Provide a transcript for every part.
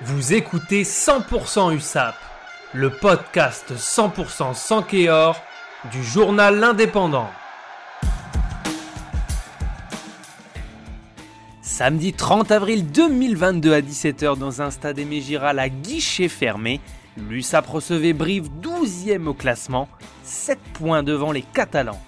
Vous écoutez 100% USAP, le podcast 100% sans Kéor du journal L'Indépendant. Samedi 30 avril 2022 à 17h dans un stade Aimé Giral à guichet fermé, l'USAP recevait Brive 12e au classement, 7 points devant les Catalans.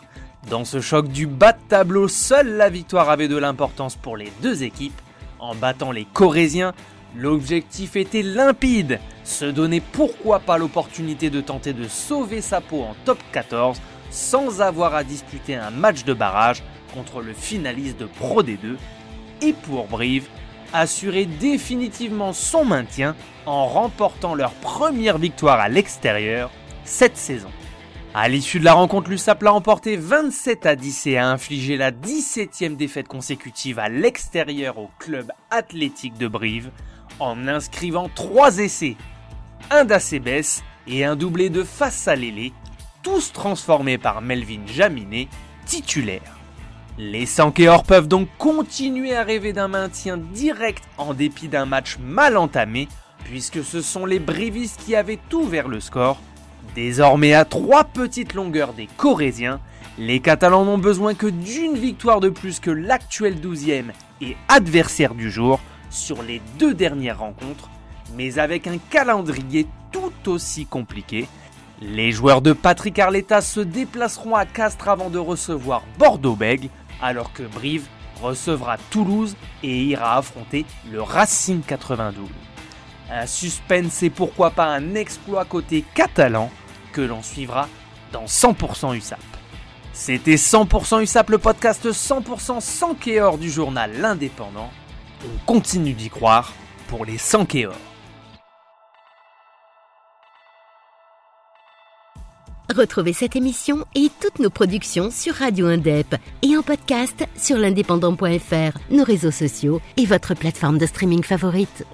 Dans ce choc du bas de tableau, seule la victoire avait de l'importance pour les deux équipes. En battant les Corésiens, L'objectif était limpide, se donner pourquoi pas l'opportunité de tenter de sauver sa peau en top 14 sans avoir à disputer un match de barrage contre le finaliste de Pro D2 et pour Brive, assurer définitivement son maintien en remportant leur première victoire à l'extérieur cette saison. À l'issue de la rencontre, l'USAP l'a emporté 27 à 10 et a infligé la 17e défaite consécutive à l'extérieur au club athlétique de Brive en inscrivant trois essais, un d'Acebes et un doublé de face à Lélé, tous transformés par Melvin Jaminet, titulaire. Les Sankéors peuvent donc continuer à rêver d'un maintien direct en dépit d'un match mal entamé, puisque ce sont les Brivis qui avaient tout vers le score. Désormais à trois petites longueurs des Corésiens, les Catalans n'ont besoin que d'une victoire de plus que l'actuel 12e et adversaire du jour sur les deux dernières rencontres, mais avec un calendrier tout aussi compliqué. Les joueurs de Patrick Arletta se déplaceront à Castres avant de recevoir Bordeaux-Bègles, alors que Brive recevra Toulouse et ira affronter le Racing 92. Un suspense et pourquoi pas un exploit côté catalan que l'on suivra dans 100% USAP. C'était 100% USAP, le podcast 100% sans Kéor du journal L'Indépendant. On continue d'y croire pour les 100 Kéor. Retrouvez cette émission et toutes nos productions sur Radio Indep et en podcast sur l'indépendant.fr, nos réseaux sociaux et votre plateforme de streaming favorite.